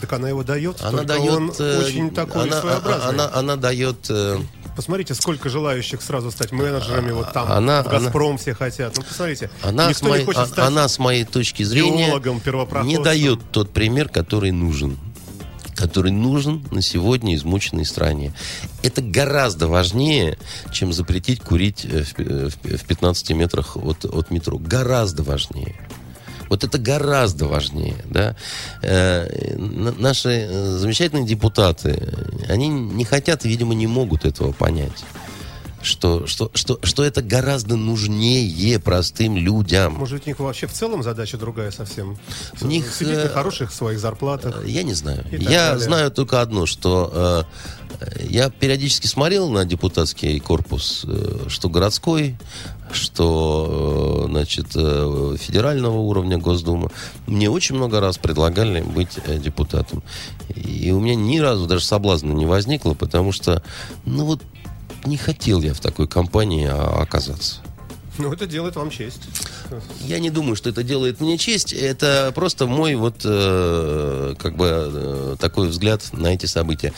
Так она его дает. Она дает... Он э, очень такой она, своеобразный. она, она дает... э, Посмотрите, сколько желающих сразу стать менеджерами, вот там, Она- в «Газпром» все хотят. Ну, посмотрите, Она, никто с моей, не хочет а- стать... она, с моей точки зрения, не дает тот пример, который нужен. Который нужен на сегодня измученной стране. Это гораздо важнее, чем запретить курить э, в, пи- в пи- в 15 метрах от, от метро. Гораздо важнее. Вот это гораздо важнее, да. Э, наши э, замечательные депутаты, они не хотят видимо, не могут этого понять. Что, что, что, что это гораздо нужнее простым людям. Может, у них вообще в целом задача другая совсем? У них, Сидеть э, на хороших своих зарплатах. Я не знаю. Я далее. знаю только одно, что э, я периодически смотрел на депутатский корпус, э, что городской, что э, значит, э, федерального уровня Госдумы. Мне очень много раз предлагали быть э, депутатом. И у меня ни разу даже соблазна не возникло, потому что, ну вот, не хотел я в такой компании а, оказаться. Ну, это делает вам честь. Я не думаю, что это делает мне честь. Это просто мой вот э, как бы э, такой взгляд на эти события.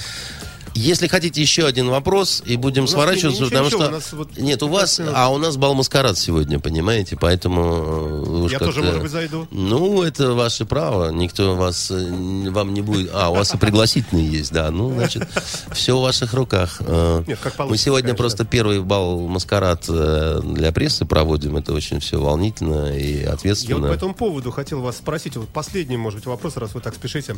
Если хотите еще один вопрос, и будем сворачиваться, ничего, потому что... нас вот Нет, у вас... 15 минут. А у нас бал маскарад сегодня, понимаете? Поэтому... э, Я тоже, может быть, зайду. Ну, это ваше право. Никто вас, э, вам не будет... А, у вас и пригласительные есть, да. Ну, значит, все в ваших руках. Э, Нет, как Мы сегодня конечно. просто первый бал маскарад для прессы проводим. Это очень все волнительно и Я вот ответственно. по этому поводу хотел вас спросить, вот последний, может быть, вопрос, раз вы так спешите.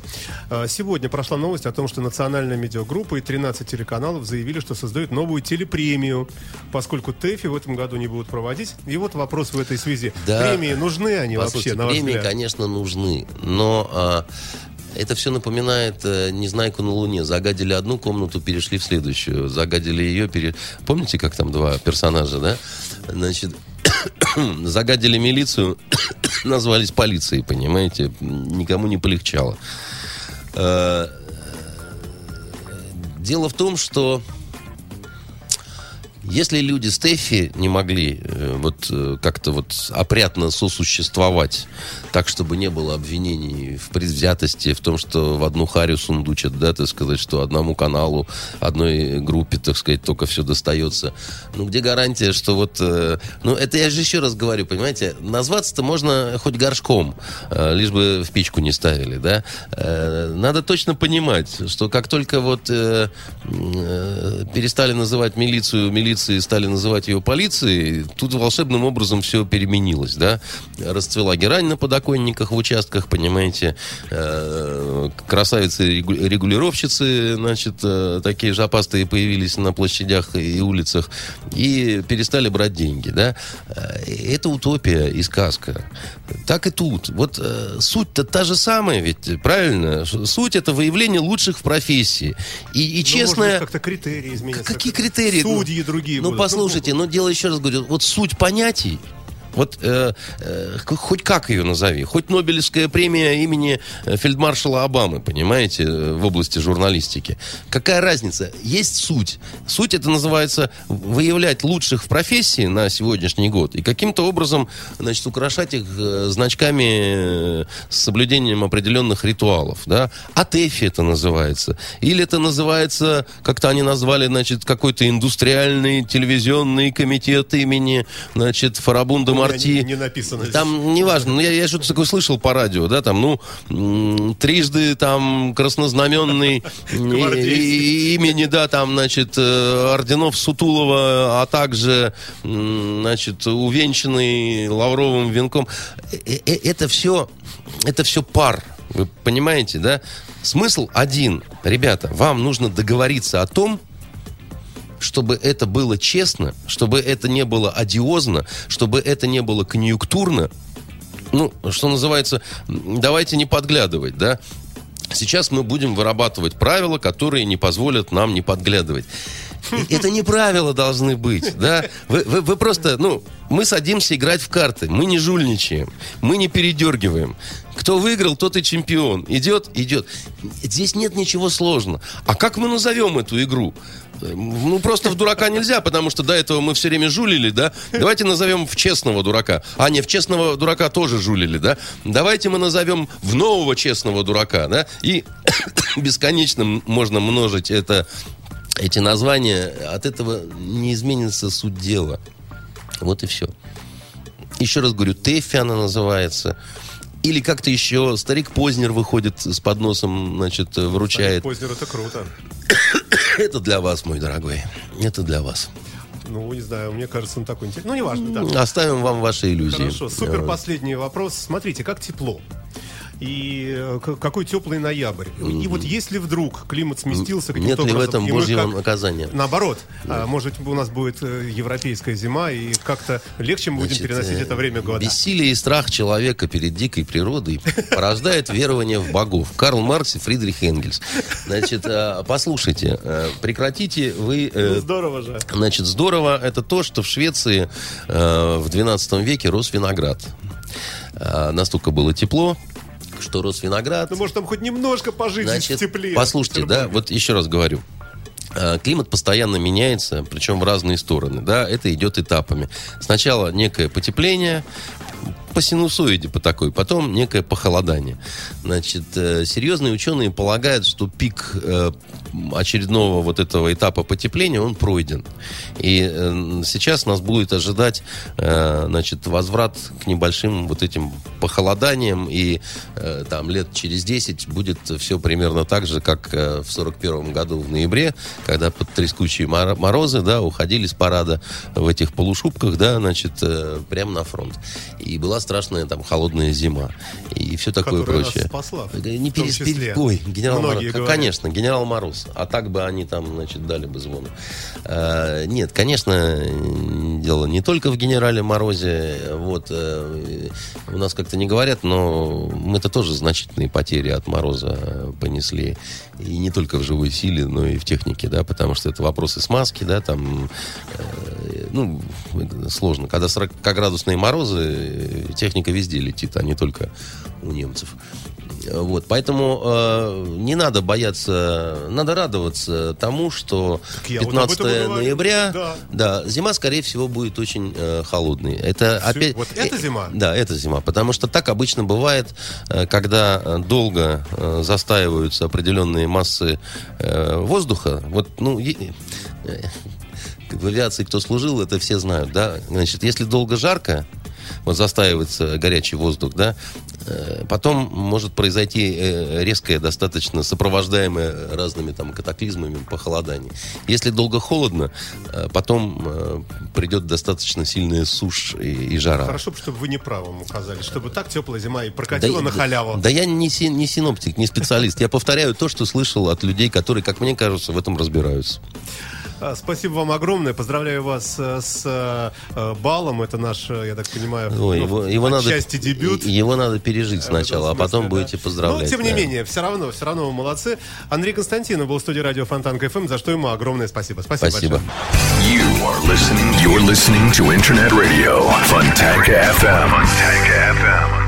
Сегодня прошла новость о том, что национальная медиагруппа и 13 телеканалов заявили, что создают новую телепремию, поскольку ТЭФИ в этом году не будут проводить. И вот вопрос в этой связи. Да. Премии нужны они вообще, на ваш премии, взгляд? конечно, нужны, но а, это все напоминает э, «Незнайку на Луне». Загадили одну комнату, перешли в следующую. Загадили ее, пере... Помните, как там два персонажа, да? Значит, загадили милицию, назвались полицией, понимаете? Никому не полегчало. Э, Дело в том, что если люди с Тэфи не могли э, вот э, как-то вот опрятно сосуществовать, так, чтобы не было обвинений в предвзятости, в том, что в одну харю сундучат, да, так сказать, что одному каналу, одной группе, так сказать, только все достается. Ну, где гарантия, что вот... э, ну, это я же еще раз говорю, понимаете, назваться-то можно хоть горшком, э, лишь бы в печку не ставили, да. Э, надо точно понимать, что как только вот э, перестали называть милицию милицией, стали называть ее полицией, тут волшебным образом все переменилось, да. Расцвела герань на подоконниках в участках, понимаете, э, красавицы-регулировщицы, значит, э, такие жопастые появились на площадях и улицах, и перестали брать деньги, да. Э, Это утопия и сказка. Так и тут. Вот суть-то та же самая, ведь, правильно? Суть это выявление лучших в профессии. И, и Ну, честное... как-то критерии изменятся. Какие критерии? Судьи другие Ну, будут. послушайте, ну, дело еще раз говорю, вот суть понятий, Вот э, э, хоть как ее назови, хоть Нобелевская премия имени э, фельдмаршала Обамы, понимаете, э, в области журналистики. Какая разница? Есть суть. Суть это называется выявлять лучших в профессии на сегодняшний год и каким-то образом, значит, украшать их э, значками с соблюдением определенных ритуалов, да. АТЭФИ это называется. Или это называется, как-то они назвали, значит, какой-то индустриальный телевизионный комитет имени, значит, Фарабунда Марти. Не, не написано здесь. Там, неважно, ну, я, я что-то такое слышал по радио, да, там, ну, трижды там краснознаменный имени, да, там, значит, э, орденов Сутулова, а также, значит, увенчанный лавровым венком. Э, э, Это все, это все пар, вы понимаете, да? Смысл один. Ребята, вам нужно договориться о том, чтобы это было честно, чтобы это не было одиозно, чтобы это не было конъюнктурно, ну, что называется, давайте не подглядывать, да. Сейчас мы будем вырабатывать правила, которые не позволят нам не подглядывать. Это не правила должны быть, да? Вы, вы- вы просто, ну, мы садимся играть в карты, мы не жульничаем, мы не передергиваем. Кто выиграл, тот и чемпион. Идет, идет. Здесь нет ничего сложного. А как мы назовем эту игру? Ну, просто в дурака нельзя, потому что до этого мы все время жулили, да? Давайте назовем в честного дурака. А, не, в честного дурака тоже жулили, да? Давайте мы назовем в нового честного дурака, да? И бесконечно можно множить это, эти названия. От этого не изменится суть дела. Вот и все. Еще раз говорю, Тэффи она называется. Или как-то еще старик Познер выходит с подносом, значит, вручает. Познер, это круто. Это для вас, мой дорогой. Это для вас. Ну, не знаю, мне кажется, он такой интересный. Ну, неважно, да. Оставим вам ваши иллюзии. Хорошо, супер последний вопрос. Смотрите, как тепло. И э, какой теплый ноябрь. И вот если вдруг климат сместился Нет каким-то ли в образом, этом божьего как- наказания? Наоборот, а, может у нас будет э, европейская зима, и как-то легче мы будем Значит, переносить э, это время года. Бессилие и страх человека перед дикой природой порождает верование в богов. Карл Маркс и Фридрих Энгельс. Значит, послушайте, прекратите вы... Ну, здорово же. Значит, здорово это то, что в Швеции в 12 веке рос виноград. Настолько было тепло, что рос виноград. Ну, может, там хоть немножко пожить здесь в Значит, тепле. послушайте, в да, вот еще раз говорю. Э, Климат постоянно меняется, причем в разные стороны, да, это идет этапами. Сначала некое потепление, по синусоиде по такой, потом некое похолодание. Значит, э, серьезные ученые полагают, что пик э, очередного вот этого этапа потепления, он пройден. И э, сейчас нас будет ожидать, значит, возврат к небольшим вот этим похолоданиям, и там лет через 10 будет все примерно так же, как в 41 году в ноябре, когда под трескучие мор- морозы, да, уходили с парада в этих полушубках, да, значит, прямо на фронт. И была страшная там холодная зима. И все такое Которая нас прочее. спасла, Э, Не числе. Ой, генерал Многие Мороз. говорят. Конечно, генерал Мороз. А так бы они там, значит, дали бы звон. Э, нет, конечно, дело не только в генерале Морозе. Вот, э, у нас как-то не говорят, но мы-то тоже значительные потери от Мороза понесли. И не только в живой силе, но и в технике, да, потому что это вопросы смазки, да, там, э, ну, сложно. Когда 40-градусные морозы, техника везде летит, а не только у немцев. Вот, поэтому э, не надо бояться, надо радоваться тому, что Так я вот об 15 этом и говорю. ноября, Да. да, зима, скорее всего, будет очень э, холодной. Это Всё- опять. вот это э, зима? Да, это зима, потому что так обычно бывает, э, когда э, долго э, застаиваются определенные массы э, воздуха. Вот, ну, е- э, в авиации кто служил, это все знают, да. Значит, если долго жарко, вот застаивается горячий воздух, да, э, потом может произойти э, резкое, достаточно сопровождаемое разными там катаклизмами похолодание. Если долго холодно, э, потом придет достаточно сильная сушь и, и жара. Хорошо, бы, чтобы вы не правым указали, чтобы так теплая зима и прокатила Да, на да, халяву. Да я не, си- не синоптик, не специалист. Я повторяю то, что слышал от людей, которые, как мне кажется, в этом разбираются. А, Спасибо вам огромное. Поздравляю вас э, с э, балом. Это наш, э, я так понимаю, ну, его, его надо, дебют. Его надо пережить сначала, а В этом потом смысле, будете да. поздравлять. Но, тем не да. менее, все равно, все равно вы молодцы. Андрей Константинов был в студии радио Фонтанка ФМ, за что ему огромное спасибо. Спасибо. Спасибо. большое. You are listening. You're listening to Internet Radio Fontanka FM. Fontanka FM.